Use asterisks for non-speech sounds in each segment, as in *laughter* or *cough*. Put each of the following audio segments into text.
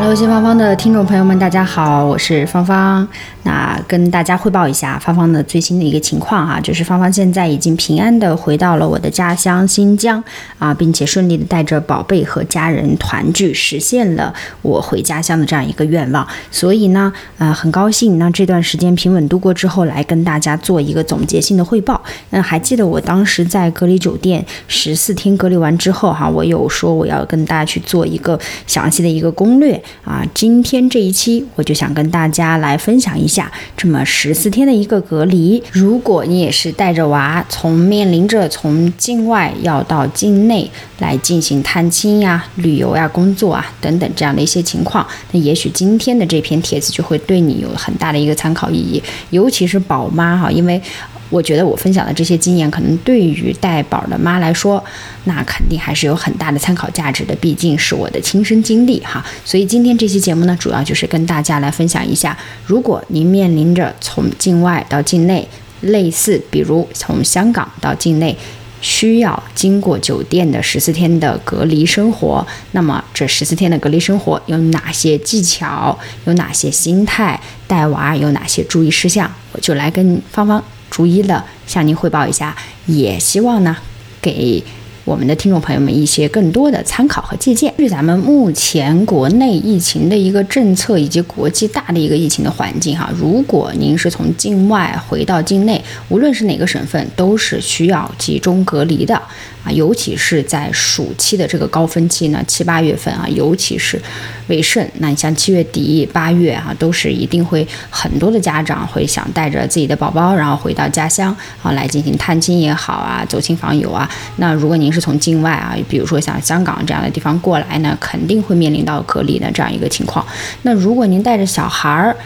Hello，新芳芳的听众朋友们，大家好，我是芳芳。那跟大家汇报一下芳芳的最新的一个情况哈，就是芳芳现在已经平安的回到了我的家乡新疆啊，并且顺利的带着宝贝和家人团聚，实现了我回家乡的这样一个愿望。所以呢，呃，很高兴，那这段时间平稳度过之后，来跟大家做一个总结性的汇报。那还记得我当时在隔离酒店十四天隔离完之后哈，我有说我要跟大家去做一个详细的一个攻略啊。今天这一期我就想跟大家来分享一。下这么十四天的一个隔离，如果你也是带着娃，从面临着从境外要到境内来进行探亲呀、旅游呀、工作啊等等这样的一些情况，那也许今天的这篇帖子就会对你有很大的一个参考意义，尤其是宝妈哈，因为。我觉得我分享的这些经验，可能对于带宝的妈来说，那肯定还是有很大的参考价值的，毕竟是我的亲身经历哈。所以今天这期节目呢，主要就是跟大家来分享一下，如果您面临着从境外到境内，类似比如从香港到境内，需要经过酒店的十四天的隔离生活，那么这十四天的隔离生活有哪些技巧，有哪些心态，带娃有哪些注意事项，我就来跟芳芳。逐一的向您汇报一下，也希望呢给我们的听众朋友们一些更多的参考和借鉴。据咱们目前国内疫情的一个政策以及国际大的一个疫情的环境哈，如果您是从境外回到境内，无论是哪个省份，都是需要集中隔离的。啊，尤其是在暑期的这个高峰期呢，七八月份啊，尤其是为甚。那你像七月底、八月啊，都是一定会很多的家长会想带着自己的宝宝，然后回到家乡啊来进行探亲也好啊，走亲访友啊。那如果您是从境外啊，比如说像香港这样的地方过来呢，肯定会面临到隔离的这样一个情况。那如果您带着小孩儿，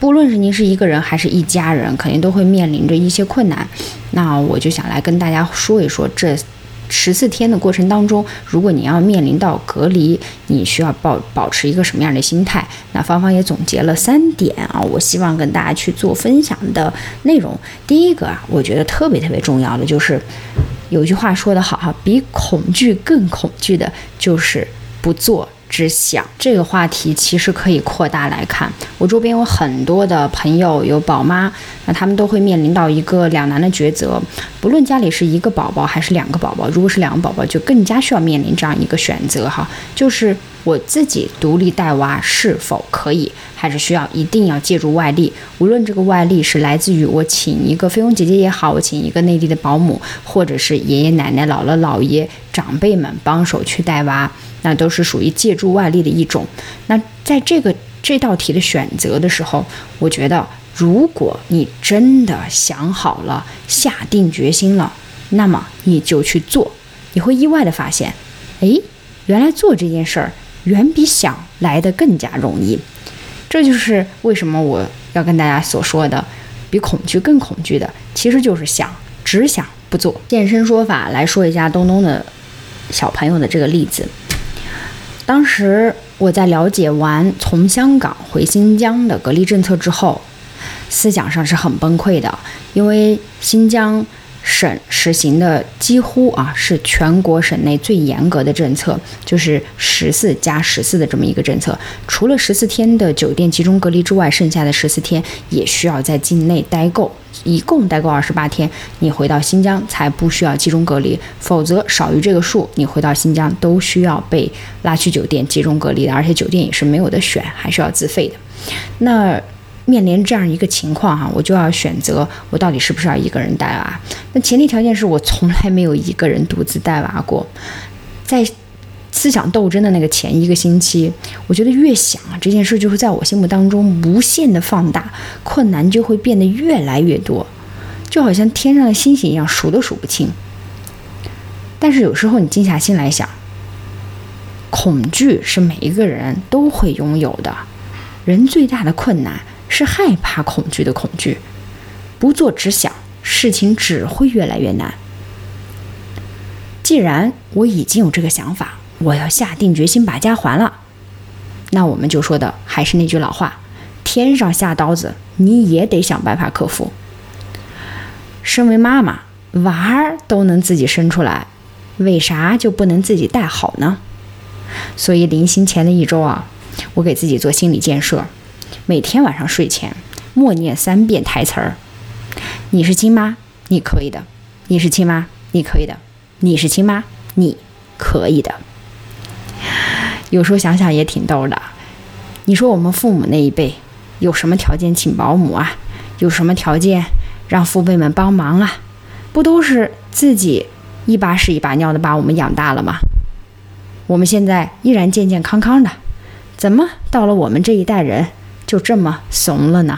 不论是您是一个人还是一家人，肯定都会面临着一些困难。那我就想来跟大家说一说，这十四天的过程当中，如果你要面临到隔离，你需要保保持一个什么样的心态？那芳芳也总结了三点啊，我希望跟大家去做分享的内容。第一个啊，我觉得特别特别重要的就是，有句话说得好哈，比恐惧更恐惧的就是不做。只想这个话题其实可以扩大来看。我周边有很多的朋友有宝妈，那他们都会面临到一个两难的抉择。不论家里是一个宝宝还是两个宝宝，如果是两个宝宝，就更加需要面临这样一个选择哈，就是我自己独立带娃是否可以，还是需要一定要借助外力。无论这个外力是来自于我请一个菲佣姐姐也好，我请一个内地的保姆，或者是爷爷奶奶、姥姥姥爷长辈们帮手去带娃。那都是属于借助外力的一种。那在这个这道题的选择的时候，我觉得，如果你真的想好了、下定决心了，那么你就去做。你会意外的发现，哎，原来做这件事儿远比想来的更加容易。这就是为什么我要跟大家所说的，比恐惧更恐惧的，其实就是想，只想不做。现身说法来说一下东东的小朋友的这个例子。当时我在了解完从香港回新疆的隔离政策之后，思想上是很崩溃的，因为新疆省实行的几乎啊是全国省内最严格的政策，就是十四加十四的这么一个政策。除了十四天的酒店集中隔离之外，剩下的十四天也需要在境内待够。一共待够二十八天，你回到新疆才不需要集中隔离，否则少于这个数，你回到新疆都需要被拉去酒店集中隔离的，而且酒店也是没有的选，还是要自费的。那面临这样一个情况哈，我就要选择我到底是不是要一个人带娃？那前提条件是我从来没有一个人独自带娃过，在。思想斗争的那个前一个星期，我觉得越想啊，这件事就会在我心目当中无限的放大，困难就会变得越来越多，就好像天上的星星一样，数都数不清。但是有时候你静下心来想，恐惧是每一个人都会拥有的，人最大的困难是害怕恐惧的恐惧。不做只想，事情只会越来越难。既然我已经有这个想法，我要下定决心把家还了，那我们就说的还是那句老话：天上下刀子，你也得想办法克服。身为妈妈，娃儿都能自己生出来，为啥就不能自己带好呢？所以临行前的一周啊，我给自己做心理建设，每天晚上睡前默念三遍台词儿：“你是亲妈，你可以的；你是亲妈，你可以的；你是亲妈，你可以的。”有时候想想也挺逗的。你说我们父母那一辈有什么条件请保姆啊？有什么条件让父辈们帮忙啊？不都是自己一把屎一把尿的把我们养大了吗？我们现在依然健健康康的，怎么到了我们这一代人就这么怂了呢？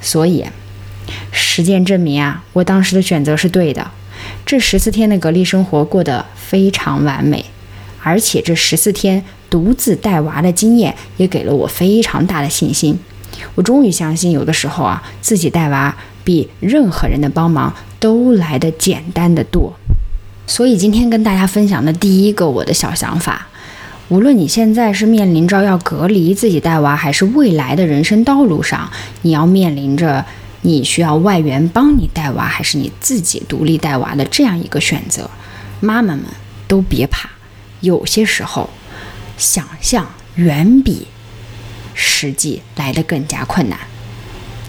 所以，实践证明啊，我当时的选择是对的。这十四天的隔离生活过得非常完美，而且这十四天独自带娃的经验也给了我非常大的信心。我终于相信，有的时候啊，自己带娃比任何人的帮忙都来得简单的多。所以今天跟大家分享的第一个我的小想法，无论你现在是面临着要隔离自己带娃，还是未来的人生道路上你要面临着你需要外援帮你带娃，还是你自己独立带娃的这样一个选择，妈妈们都别怕，有些时候想象远比实际来得更加困难。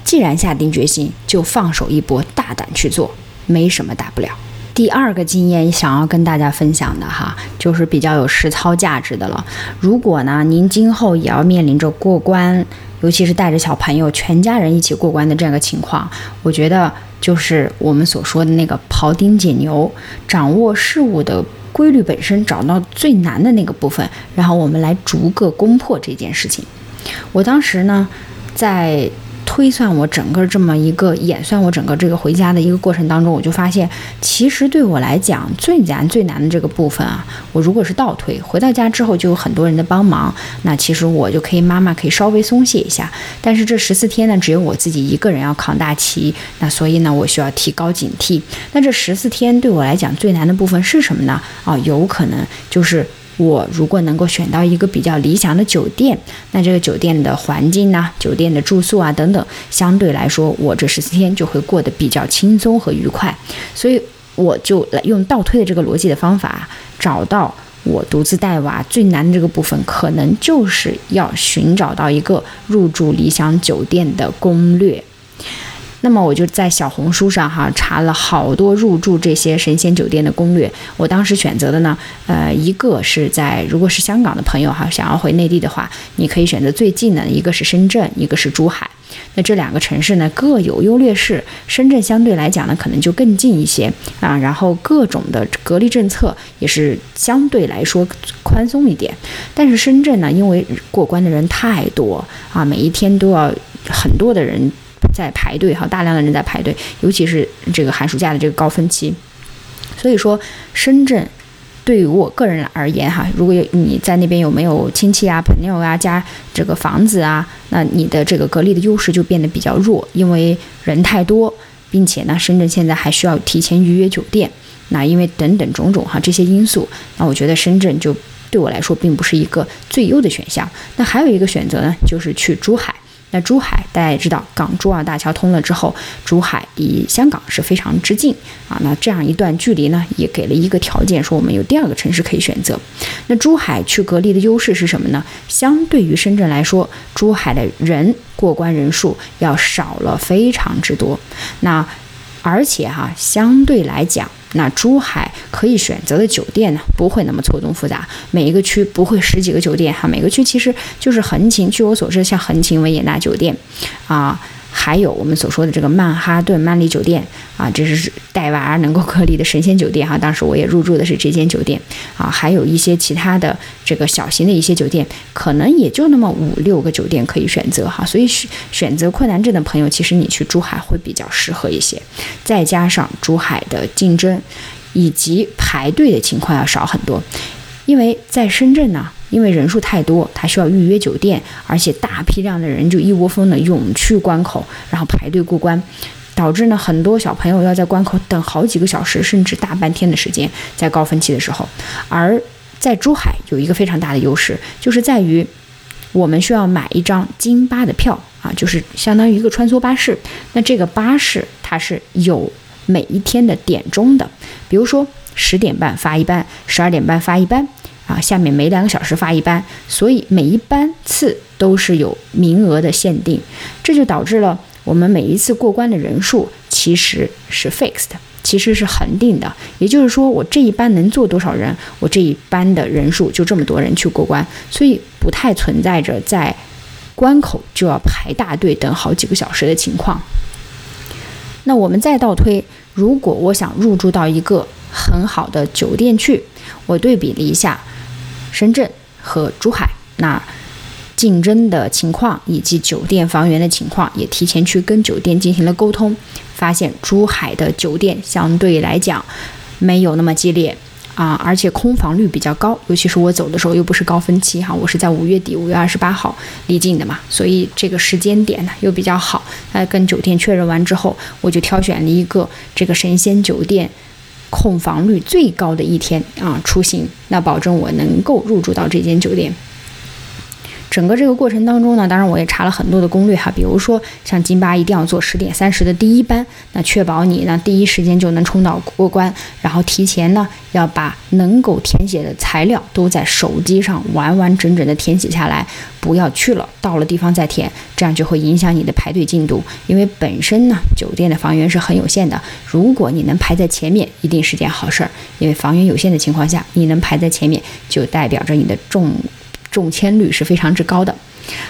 既然下定决心，就放手一搏，大胆去做，没什么大不了。第二个经验想要跟大家分享的哈，就是比较有实操价值的了。如果呢，您今后也要面临着过关，尤其是带着小朋友全家人一起过关的这样一个情况，我觉得就是我们所说的那个庖丁解牛，掌握事物的规律本身，找到最难的那个部分，然后我们来逐个攻破这件事情。我当时呢，在。推算我整个这么一个演算我整个这个回家的一个过程当中，我就发现，其实对我来讲最难最难的这个部分啊，我如果是倒推，回到家之后就有很多人的帮忙，那其实我就可以妈妈可以稍微松懈一下。但是这十四天呢，只有我自己一个人要扛大旗，那所以呢，我需要提高警惕。那这十四天对我来讲最难的部分是什么呢？啊，有可能就是。我如果能够选到一个比较理想的酒店，那这个酒店的环境呢，酒店的住宿啊等等，相对来说，我这十四天就会过得比较轻松和愉快。所以我就来用倒推的这个逻辑的方法，找到我独自带娃最难的这个部分，可能就是要寻找到一个入住理想酒店的攻略。那么我就在小红书上哈查了好多入住这些神仙酒店的攻略。我当时选择的呢，呃，一个是在如果是香港的朋友哈想要回内地的话，你可以选择最近的，一个是深圳，一个是珠海。那这两个城市呢各有优劣势，深圳相对来讲呢可能就更近一些啊，然后各种的隔离政策也是相对来说宽松一点。但是深圳呢，因为过关的人太多啊，每一天都要很多的人。在排队哈，大量的人在排队，尤其是这个寒暑假的这个高峰期。所以说，深圳对于我个人而言哈，如果有你在那边有没有亲戚啊、朋友啊、家这个房子啊，那你的这个隔离的优势就变得比较弱，因为人太多，并且呢，深圳现在还需要提前预约酒店。那因为等等种种哈这些因素，那我觉得深圳就对我来说并不是一个最优的选项。那还有一个选择呢，就是去珠海。那珠海大家也知道，港珠澳大桥通了之后，珠海离香港是非常之近啊。那这样一段距离呢，也给了一个条件，说我们有第二个城市可以选择。那珠海去隔离的优势是什么呢？相对于深圳来说，珠海的人过关人数要少了非常之多。那而且哈，相对来讲。那珠海可以选择的酒店呢，不会那么错综复杂，每一个区不会十几个酒店哈，每个区其实就是横琴，据我所知，像横琴维也纳酒店，啊。还有我们所说的这个曼哈顿曼丽酒店啊，这是带娃能够隔离的神仙酒店哈。当时我也入住的是这间酒店啊，还有一些其他的这个小型的一些酒店，可能也就那么五六个酒店可以选择哈。所以选选择困难症的朋友，其实你去珠海会比较适合一些。再加上珠海的竞争以及排队的情况要少很多，因为在深圳呢。因为人数太多，他需要预约酒店，而且大批量的人就一窝蜂的涌去关口，然后排队过关，导致呢很多小朋友要在关口等好几个小时，甚至大半天的时间，在高峰期的时候。而在珠海有一个非常大的优势，就是在于我们需要买一张金巴的票啊，就是相当于一个穿梭巴士。那这个巴士它是有每一天的点钟的，比如说十点半发一班，十二点半发一班。啊，下面每两个小时发一班，所以每一班次都是有名额的限定，这就导致了我们每一次过关的人数其实是 fixed，其实是恒定的。也就是说，我这一班能坐多少人，我这一班的人数就这么多人去过关，所以不太存在着在关口就要排大队等好几个小时的情况。那我们再倒推，如果我想入住到一个很好的酒店去，我对比了一下。深圳和珠海那竞争的情况以及酒店房源的情况，也提前去跟酒店进行了沟通，发现珠海的酒店相对来讲没有那么激烈啊，而且空房率比较高，尤其是我走的时候又不是高峰期哈，我是在五月底五月二十八号离境的嘛，所以这个时间点呢又比较好。那跟酒店确认完之后，我就挑选了一个这个神仙酒店。空房率最高的一天啊，出行那保证我能够入住到这间酒店。整个这个过程当中呢，当然我也查了很多的攻略哈，比如说像金巴一定要坐十点三十的第一班，那确保你呢第一时间就能冲到过关，然后提前呢要把能够填写的材料都在手机上完完整整的填写下来，不要去了到了地方再填，这样就会影响你的排队进度，因为本身呢酒店的房源是很有限的，如果你能排在前面，一定是件好事儿，因为房源有限的情况下，你能排在前面，就代表着你的重。中签率是非常之高的，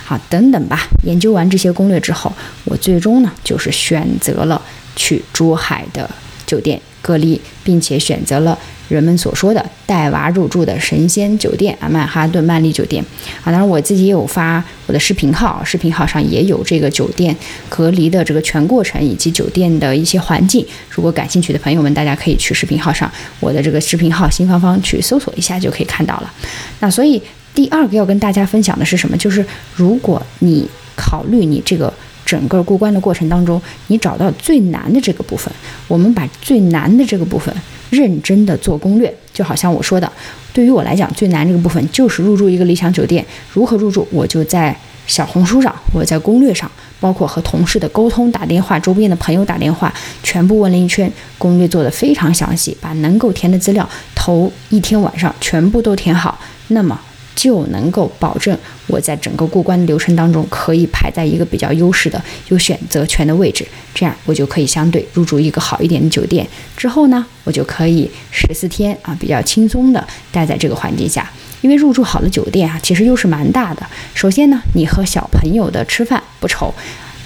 好，等等吧。研究完这些攻略之后，我最终呢就是选择了去珠海的酒店隔离，并且选择了人们所说的带娃入住的神仙酒店啊，曼哈顿曼丽酒店啊。当然，我自己也有发我的视频号，视频号上也有这个酒店隔离的这个全过程以及酒店的一些环境。如果感兴趣的朋友们，大家可以去视频号上我的这个视频号新芳芳去搜索一下就可以看到了。那所以。第二个要跟大家分享的是什么？就是如果你考虑你这个整个过关的过程当中，你找到最难的这个部分，我们把最难的这个部分认真的做攻略。就好像我说的，对于我来讲，最难这个部分就是入住一个理想酒店。如何入住？我就在小红书上，我在攻略上，包括和同事的沟通、打电话、周边的朋友打电话，全部问了一圈，攻略做的非常详细，把能够填的资料头一天晚上全部都填好。那么。就能够保证我在整个过关的流程当中可以排在一个比较优势的、有选择权的位置，这样我就可以相对入住一个好一点的酒店。之后呢，我就可以十四天啊比较轻松的待在这个环境下。因为入住好的酒店啊，其实优势蛮大的。首先呢，你和小朋友的吃饭不愁，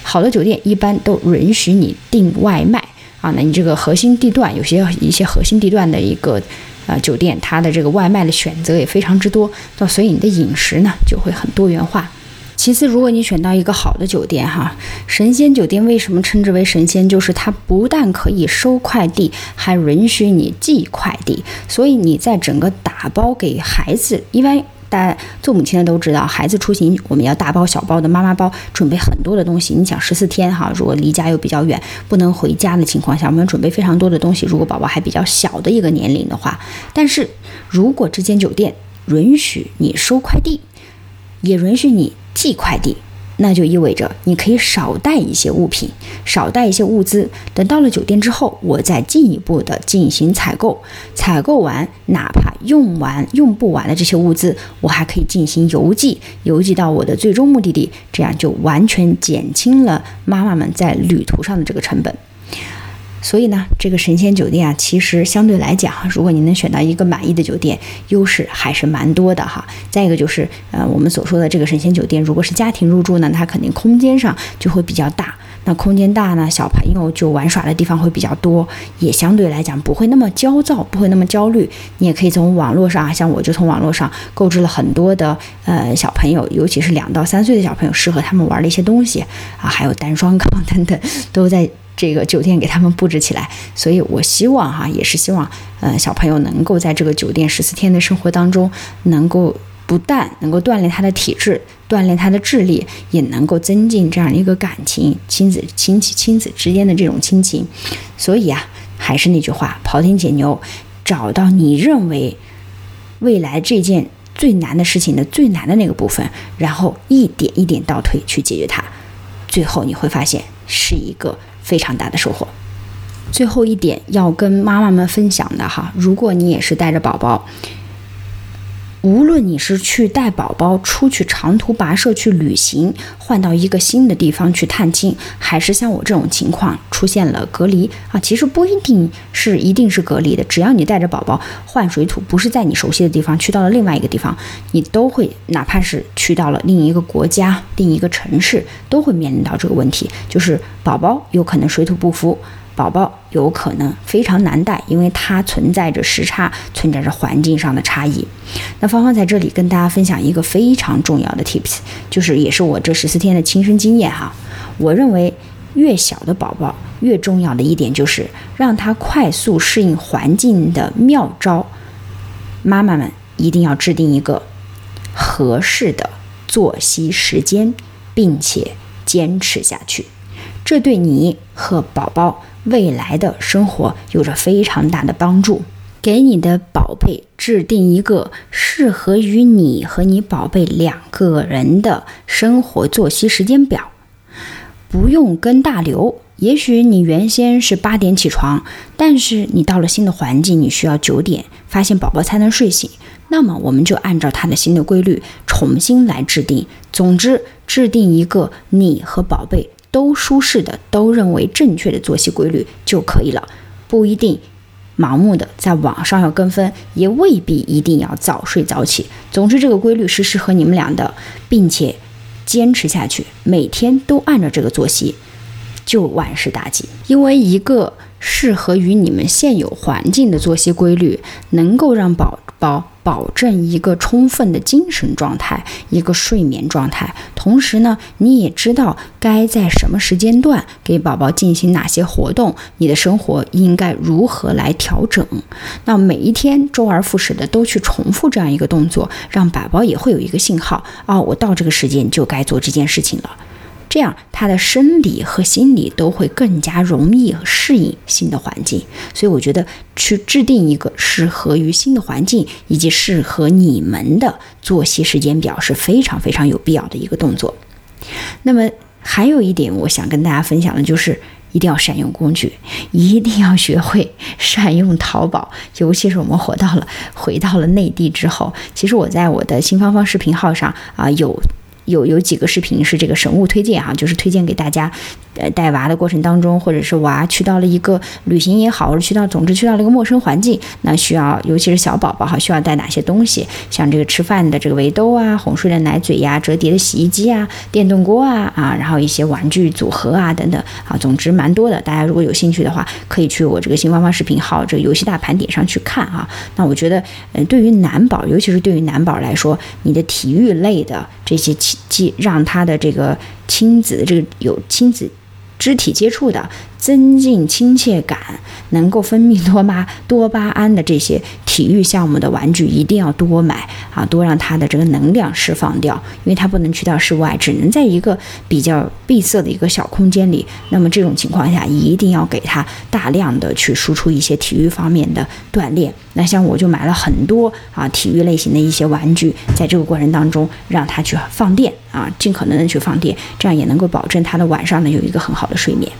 好的酒店一般都允许你订外卖啊。那你这个核心地段有些一些核心地段的一个。啊，酒店它的这个外卖的选择也非常之多，那所以你的饮食呢就会很多元化。其次，如果你选到一个好的酒店，哈，神仙酒店为什么称之为神仙？就是它不但可以收快递，还允许你寄快递，所以你在整个打包给孩子，因为。大做母亲的都知道，孩子出行我们要大包小包的妈妈包，准备很多的东西。你想十四天哈，如果离家又比较远，不能回家的情况下，我们准备非常多的东西。如果宝宝还比较小的一个年龄的话，但是如果这间酒店允许你收快递，也允许你寄快递。那就意味着你可以少带一些物品，少带一些物资。等到了酒店之后，我再进一步的进行采购。采购完，哪怕用完用不完的这些物资，我还可以进行邮寄，邮寄到我的最终目的地。这样就完全减轻了妈妈们在旅途上的这个成本。所以呢，这个神仙酒店啊，其实相对来讲，如果你能选到一个满意的酒店，优势还是蛮多的哈。再一个就是，呃，我们所说的这个神仙酒店，如果是家庭入住呢，它肯定空间上就会比较大。那空间大呢，小朋友就玩耍的地方会比较多，也相对来讲不会那么焦躁，不会那么焦虑。你也可以从网络上啊，像我就从网络上购置了很多的呃小朋友，尤其是两到三岁的小朋友适合他们玩的一些东西啊，还有单双杠 *laughs* 等等，都在。这个酒店给他们布置起来，所以我希望哈，也是希望，呃，小朋友能够在这个酒店十四天的生活当中，能够不但能够锻炼他的体质，锻炼他的智力，也能够增进这样一个感情，亲子亲戚亲子之间的这种亲情。所以啊，还是那句话，庖丁解牛，找到你认为未来这件最难的事情的最难的那个部分，然后一点一点倒退去解决它，最后你会发现是一个非常大的收获。最后一点要跟妈妈们分享的哈，如果你也是带着宝宝。无论你是去带宝宝出去长途跋涉去旅行，换到一个新的地方去探亲，还是像我这种情况出现了隔离啊，其实不一定是一定是隔离的，只要你带着宝宝换水土，不是在你熟悉的地方，去到了另外一个地方，你都会哪怕是去到了另一个国家、另一个城市，都会面临到这个问题，就是宝宝有可能水土不服。宝宝有可能非常难带，因为它存在着时差，存在着环境上的差异。那芳芳在这里跟大家分享一个非常重要的 tips，就是也是我这十四天的亲身经验哈。我认为越小的宝宝越重要的一点就是让他快速适应环境的妙招。妈妈们一定要制定一个合适的作息时间，并且坚持下去，这对你和宝宝。未来的生活有着非常大的帮助。给你的宝贝制定一个适合于你和你宝贝两个人的生活作息时间表，不用跟大流。也许你原先是八点起床，但是你到了新的环境，你需要九点，发现宝宝才能睡醒。那么我们就按照他的新的规律重新来制定。总之，制定一个你和宝贝。都舒适的，都认为正确的作息规律就可以了，不一定盲目的在网上要跟风，也未必一定要早睡早起。总之，这个规律是适合你们俩的，并且坚持下去，每天都按照这个作息，就万事大吉。因为一个适合于你们现有环境的作息规律，能够让宝宝。保证一个充分的精神状态，一个睡眠状态。同时呢，你也知道该在什么时间段给宝宝进行哪些活动，你的生活应该如何来调整。那每一天周而复始的都去重复这样一个动作，让宝宝也会有一个信号啊，我到这个时间就该做这件事情了。这样，他的生理和心理都会更加容易适应新的环境。所以，我觉得去制定一个适合于新的环境以及适合你们的作息时间表是非常非常有必要的一个动作。那么，还有一点我想跟大家分享的就是，一定要善用工具，一定要学会善用淘宝。尤其是我们回到了回到了内地之后，其实我在我的新芳芳视频号上啊有。有有几个视频是这个神物推荐哈，就是推荐给大家，呃，带娃的过程当中，或者是娃去到了一个旅行也好，或者去到，总之去到了一个陌生环境，那需要，尤其是小宝宝哈，需要带哪些东西？像这个吃饭的这个围兜啊，哄睡的奶嘴呀，折叠的洗衣机啊，电动锅啊啊，然后一些玩具组合啊等等啊，总之蛮多的。大家如果有兴趣的话，可以去我这个新芳芳视频号这个游戏大盘点上去看啊。那我觉得，嗯，对于男宝，尤其是对于男宝来说，你的体育类的这些。既让他的这个亲子这个有亲子肢体接触的。增进亲切感，能够分泌多巴多巴胺的这些体育项目的玩具一定要多买啊，多让他的这个能量释放掉，因为他不能去到室外，只能在一个比较闭塞的一个小空间里。那么这种情况下，一定要给他大量的去输出一些体育方面的锻炼。那像我就买了很多啊体育类型的一些玩具，在这个过程当中让他去放电啊，尽可能的去放电，这样也能够保证他的晚上呢有一个很好的睡眠。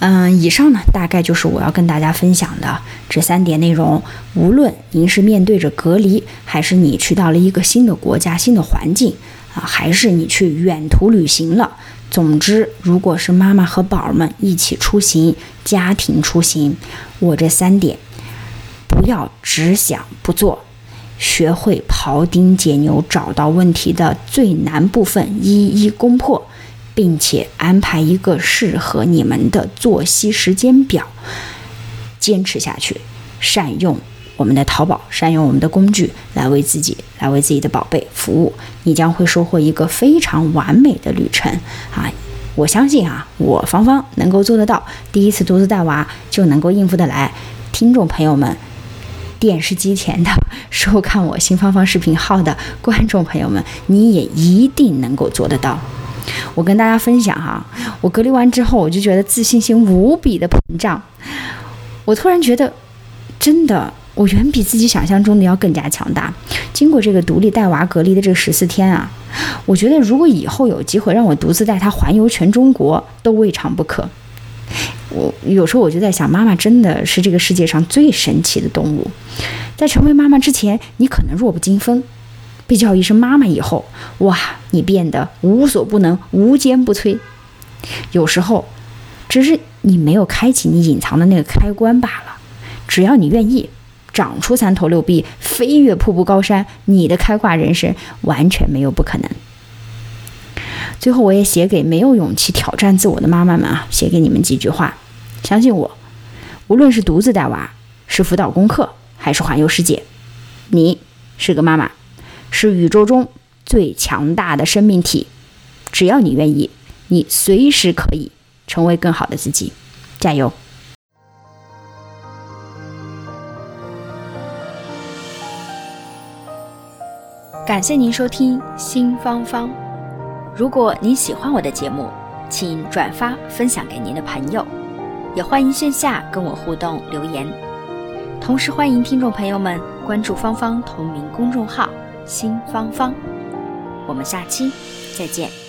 嗯，以上呢大概就是我要跟大家分享的这三点内容。无论您是面对着隔离，还是你去到了一个新的国家、新的环境啊，还是你去远途旅行了，总之，如果是妈妈和宝儿们一起出行、家庭出行，我这三点不要只想不做，学会庖丁解牛，找到问题的最难部分，一一攻破。并且安排一个适合你们的作息时间表，坚持下去，善用我们的淘宝，善用我们的工具来为自己，来为自己的宝贝服务，你将会收获一个非常完美的旅程啊！我相信啊，我芳芳能够做得到，第一次独自带娃就能够应付得来。听众朋友们，电视机前的收看我新芳芳视频号的观众朋友们，你也一定能够做得到。我跟大家分享哈，我隔离完之后，我就觉得自信心无比的膨胀。我突然觉得，真的，我远比自己想象中的要更加强大。经过这个独立带娃隔离的这十四天啊，我觉得如果以后有机会让我独自带他环游全中国，都未尝不可。我有时候我就在想，妈妈真的是这个世界上最神奇的动物。在成为妈妈之前，你可能弱不禁风；被叫一声妈妈以后，哇，你变得无所不能、无坚不摧。有时候，只是你没有开启你隐藏的那个开关罢了。只要你愿意，长出三头六臂，飞越瀑布高山，你的开挂人生完全没有不可能。最后，我也写给没有勇气挑战自我的妈妈们啊，写给你们几句话。相信我，无论是独自带娃，是辅导功课，还是环游世界，你是个妈妈，是宇宙中最强大的生命体。只要你愿意，你随时可以成为更好的自己。加油！感谢您收听新芳芳。如果您喜欢我的节目，请转发分享给您的朋友，也欢迎线下跟我互动留言。同时欢迎听众朋友们关注芳芳同名公众号“新芳芳”。我们下期再见。